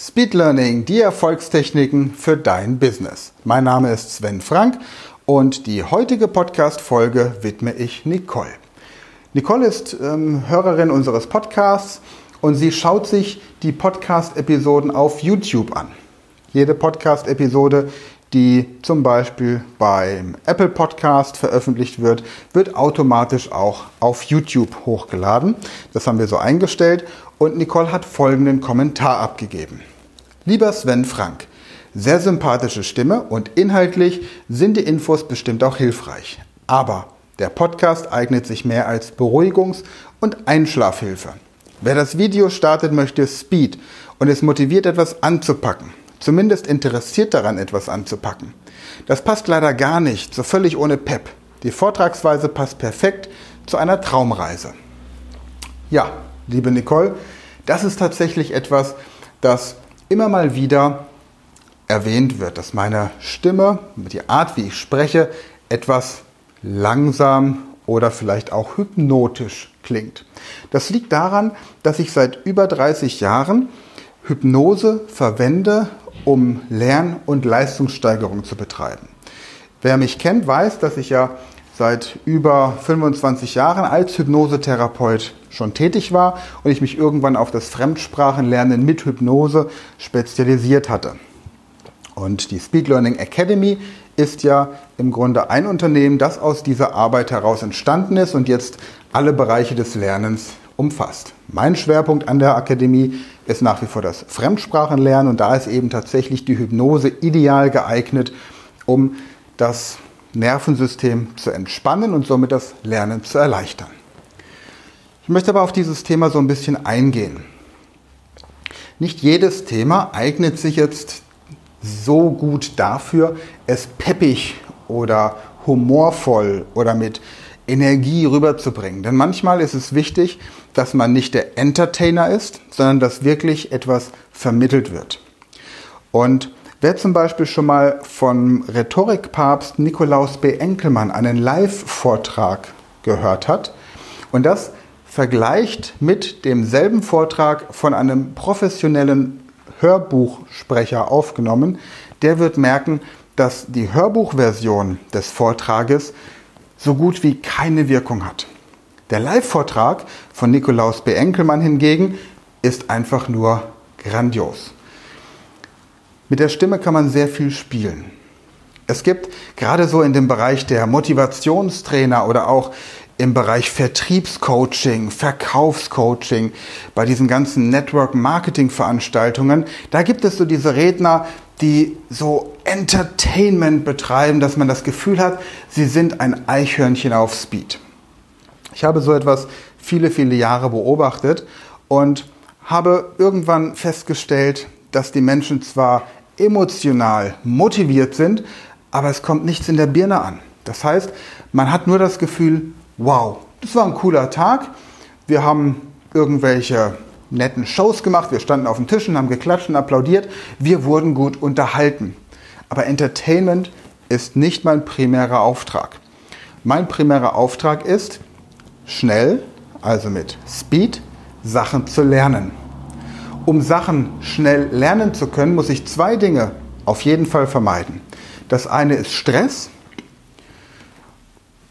Speed Learning, die Erfolgstechniken für dein Business. Mein Name ist Sven Frank und die heutige Podcast-Folge widme ich Nicole. Nicole ist ähm, Hörerin unseres Podcasts und sie schaut sich die Podcast-Episoden auf YouTube an. Jede Podcast-Episode, die zum Beispiel beim Apple Podcast veröffentlicht wird, wird automatisch auch auf YouTube hochgeladen. Das haben wir so eingestellt und Nicole hat folgenden Kommentar abgegeben. Lieber Sven Frank, sehr sympathische Stimme und inhaltlich sind die Infos bestimmt auch hilfreich. Aber der Podcast eignet sich mehr als Beruhigungs- und Einschlafhilfe. Wer das Video startet, möchte Speed und es motiviert, etwas anzupacken. Zumindest interessiert daran, etwas anzupacken. Das passt leider gar nicht, so völlig ohne Pep. Die Vortragsweise passt perfekt zu einer Traumreise. Ja, liebe Nicole, das ist tatsächlich etwas, das immer mal wieder erwähnt wird, dass meine Stimme, die Art, wie ich spreche, etwas langsam oder vielleicht auch hypnotisch klingt. Das liegt daran, dass ich seit über 30 Jahren Hypnose verwende, um Lern- und Leistungssteigerung zu betreiben. Wer mich kennt, weiß, dass ich ja seit über 25 Jahren als Hypnosetherapeut schon tätig war und ich mich irgendwann auf das Fremdsprachenlernen mit Hypnose spezialisiert hatte. Und die Speed Learning Academy ist ja im Grunde ein Unternehmen, das aus dieser Arbeit heraus entstanden ist und jetzt alle Bereiche des Lernens umfasst. Mein Schwerpunkt an der Akademie ist nach wie vor das Fremdsprachenlernen und da ist eben tatsächlich die Hypnose ideal geeignet, um das Nervensystem zu entspannen und somit das Lernen zu erleichtern. Ich möchte aber auf dieses Thema so ein bisschen eingehen. Nicht jedes Thema eignet sich jetzt so gut dafür, es peppig oder humorvoll oder mit Energie rüberzubringen. Denn manchmal ist es wichtig, dass man nicht der Entertainer ist, sondern dass wirklich etwas vermittelt wird. Und wer zum Beispiel schon mal von Rhetorikpapst Nikolaus B. Enkelmann einen Live-Vortrag gehört hat und das vergleicht mit demselben Vortrag von einem professionellen Hörbuchsprecher aufgenommen, der wird merken, dass die Hörbuchversion des Vortrages so gut wie keine Wirkung hat. Der Live-Vortrag von Nikolaus B. Enkelmann hingegen ist einfach nur grandios. Mit der Stimme kann man sehr viel spielen. Es gibt gerade so in dem Bereich der Motivationstrainer oder auch im Bereich Vertriebscoaching, Verkaufscoaching, bei diesen ganzen Network-Marketing-Veranstaltungen, da gibt es so diese Redner, die so Entertainment betreiben, dass man das Gefühl hat, sie sind ein Eichhörnchen auf Speed. Ich habe so etwas viele, viele Jahre beobachtet und habe irgendwann festgestellt, dass die Menschen zwar emotional motiviert sind, aber es kommt nichts in der Birne an. Das heißt, man hat nur das Gefühl, wow, das war ein cooler Tag. Wir haben irgendwelche netten Shows gemacht, wir standen auf den Tischen, haben geklatscht und applaudiert, wir wurden gut unterhalten. Aber Entertainment ist nicht mein primärer Auftrag. Mein primärer Auftrag ist, schnell, also mit Speed, Sachen zu lernen. Um Sachen schnell lernen zu können, muss ich zwei Dinge auf jeden Fall vermeiden. Das eine ist Stress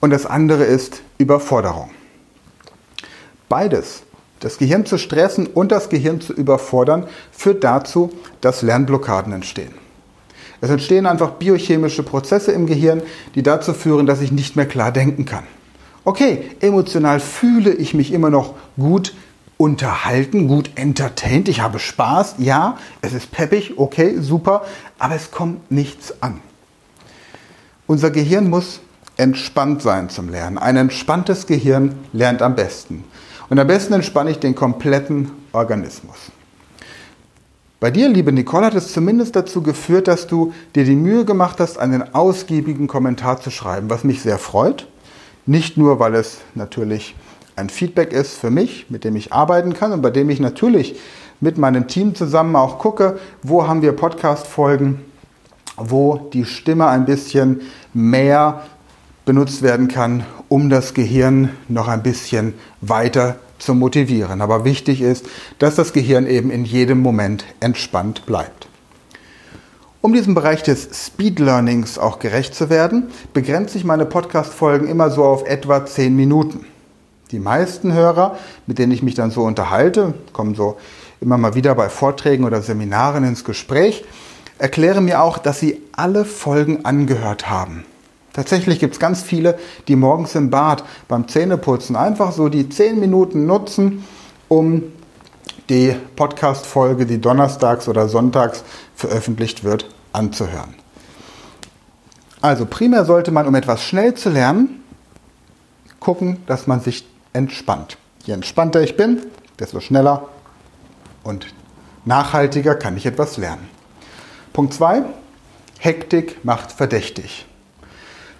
und das andere ist Überforderung. Beides, das Gehirn zu stressen und das Gehirn zu überfordern, führt dazu, dass Lernblockaden entstehen. Es entstehen einfach biochemische Prozesse im Gehirn, die dazu führen, dass ich nicht mehr klar denken kann. Okay, emotional fühle ich mich immer noch gut unterhalten, gut entertained, ich habe Spaß, ja, es ist peppig, okay, super, aber es kommt nichts an. Unser Gehirn muss entspannt sein zum Lernen. Ein entspanntes Gehirn lernt am besten. Und am besten entspanne ich den kompletten Organismus. Bei dir, liebe Nicole, hat es zumindest dazu geführt, dass du dir die Mühe gemacht hast, einen ausgiebigen Kommentar zu schreiben, was mich sehr freut. Nicht nur, weil es natürlich ein Feedback ist für mich, mit dem ich arbeiten kann und bei dem ich natürlich mit meinem Team zusammen auch gucke, wo haben wir Podcast-Folgen, wo die Stimme ein bisschen mehr benutzt werden kann, um das Gehirn noch ein bisschen weiter zu motivieren. Aber wichtig ist, dass das Gehirn eben in jedem Moment entspannt bleibt. Um diesem Bereich des Speed Learnings auch gerecht zu werden, begrenze ich meine Podcast-Folgen immer so auf etwa 10 Minuten. Die meisten Hörer, mit denen ich mich dann so unterhalte, kommen so immer mal wieder bei Vorträgen oder Seminaren ins Gespräch, erklären mir auch, dass sie alle Folgen angehört haben. Tatsächlich gibt es ganz viele, die morgens im Bad beim Zähneputzen einfach so die 10 Minuten nutzen, um die Podcast-Folge, die donnerstags oder sonntags veröffentlicht wird, anzuhören. Also primär sollte man, um etwas schnell zu lernen, gucken, dass man sich entspannt. Je entspannter ich bin, desto schneller und nachhaltiger kann ich etwas lernen. Punkt 2. Hektik macht verdächtig.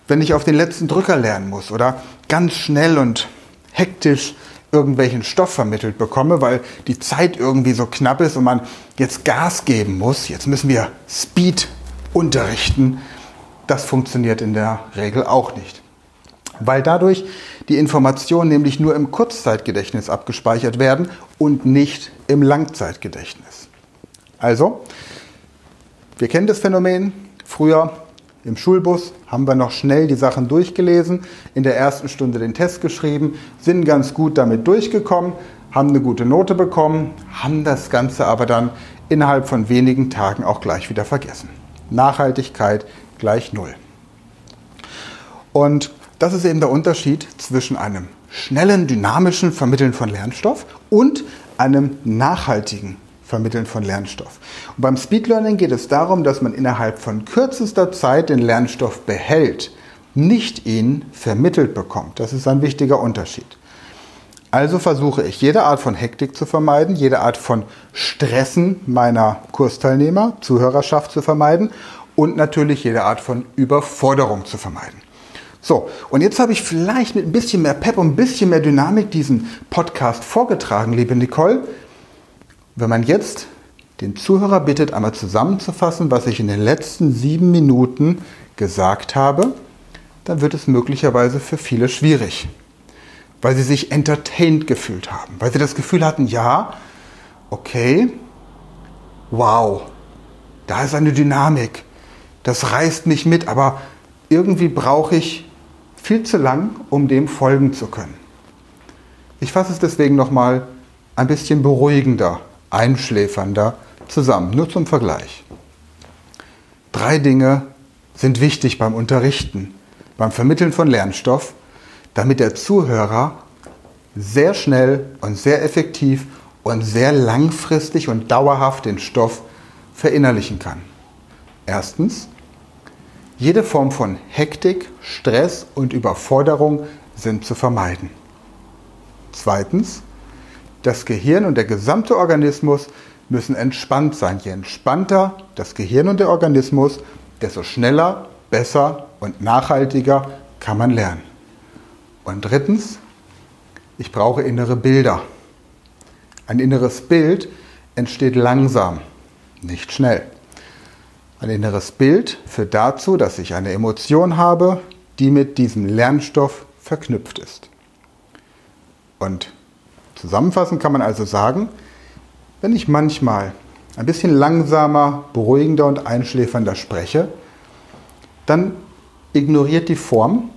Wenn ich auf den letzten Drücker lernen muss oder ganz schnell und hektisch irgendwelchen Stoff vermittelt bekomme, weil die Zeit irgendwie so knapp ist und man jetzt Gas geben muss, jetzt müssen wir Speed unterrichten, das funktioniert in der Regel auch nicht. Weil dadurch die Informationen nämlich nur im Kurzzeitgedächtnis abgespeichert werden und nicht im Langzeitgedächtnis. Also, wir kennen das Phänomen. Früher im Schulbus haben wir noch schnell die Sachen durchgelesen, in der ersten Stunde den Test geschrieben, sind ganz gut damit durchgekommen, haben eine gute Note bekommen, haben das Ganze aber dann innerhalb von wenigen Tagen auch gleich wieder vergessen. Nachhaltigkeit gleich Null. Und das ist eben der Unterschied zwischen einem schnellen, dynamischen Vermitteln von Lernstoff und einem nachhaltigen Vermitteln von Lernstoff. Und beim Speed Learning geht es darum, dass man innerhalb von kürzester Zeit den Lernstoff behält, nicht ihn vermittelt bekommt. Das ist ein wichtiger Unterschied. Also versuche ich, jede Art von Hektik zu vermeiden, jede Art von Stressen meiner Kursteilnehmer, Zuhörerschaft zu vermeiden und natürlich jede Art von Überforderung zu vermeiden. So, und jetzt habe ich vielleicht mit ein bisschen mehr Pep und ein bisschen mehr Dynamik diesen Podcast vorgetragen, liebe Nicole. Wenn man jetzt den Zuhörer bittet, einmal zusammenzufassen, was ich in den letzten sieben Minuten gesagt habe, dann wird es möglicherweise für viele schwierig, weil sie sich entertained gefühlt haben, weil sie das Gefühl hatten, ja, okay, wow, da ist eine Dynamik, das reißt mich mit, aber irgendwie brauche ich viel zu lang, um dem folgen zu können. Ich fasse es deswegen nochmal ein bisschen beruhigender, einschläfernder zusammen, nur zum Vergleich. Drei Dinge sind wichtig beim Unterrichten, beim Vermitteln von Lernstoff, damit der Zuhörer sehr schnell und sehr effektiv und sehr langfristig und dauerhaft den Stoff verinnerlichen kann. Erstens, jede Form von Hektik, Stress und Überforderung sind zu vermeiden. Zweitens, das Gehirn und der gesamte Organismus müssen entspannt sein. Je entspannter das Gehirn und der Organismus, desto schneller, besser und nachhaltiger kann man lernen. Und drittens, ich brauche innere Bilder. Ein inneres Bild entsteht langsam, nicht schnell. Ein inneres Bild führt dazu, dass ich eine Emotion habe, die mit diesem Lernstoff verknüpft ist. Und zusammenfassend kann man also sagen, wenn ich manchmal ein bisschen langsamer, beruhigender und einschläfernder spreche, dann ignoriert die Form,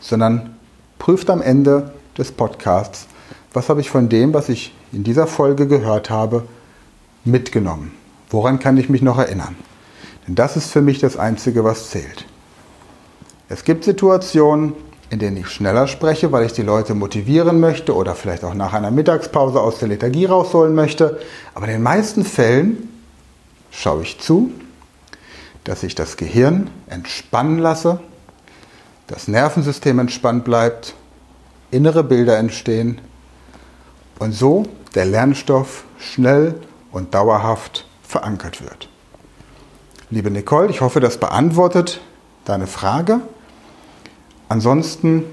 sondern prüft am Ende des Podcasts, was habe ich von dem, was ich in dieser Folge gehört habe, mitgenommen. Woran kann ich mich noch erinnern? Denn das ist für mich das Einzige, was zählt. Es gibt Situationen, in denen ich schneller spreche, weil ich die Leute motivieren möchte oder vielleicht auch nach einer Mittagspause aus der Lethargie rausholen möchte. Aber in den meisten Fällen schaue ich zu, dass ich das Gehirn entspannen lasse, das Nervensystem entspannt bleibt, innere Bilder entstehen und so der Lernstoff schnell und dauerhaft verankert wird. Liebe Nicole, ich hoffe, das beantwortet deine Frage. Ansonsten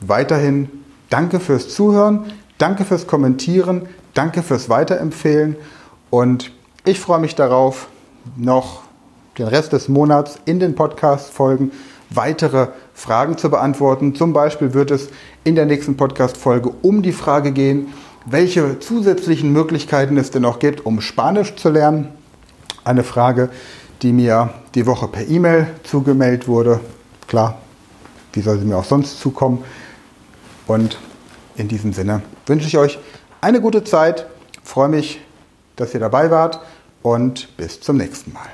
weiterhin danke fürs Zuhören, danke fürs Kommentieren, danke fürs Weiterempfehlen und ich freue mich darauf, noch den Rest des Monats in den Podcast-Folgen weitere Fragen zu beantworten. Zum Beispiel wird es in der nächsten Podcast-Folge um die Frage gehen, welche zusätzlichen Möglichkeiten es denn noch gibt, um Spanisch zu lernen. Eine Frage, die mir die Woche per E-Mail zugemeldet wurde. Klar, wie soll sie mir auch sonst zukommen? Und in diesem Sinne wünsche ich euch eine gute Zeit, freue mich, dass ihr dabei wart und bis zum nächsten Mal.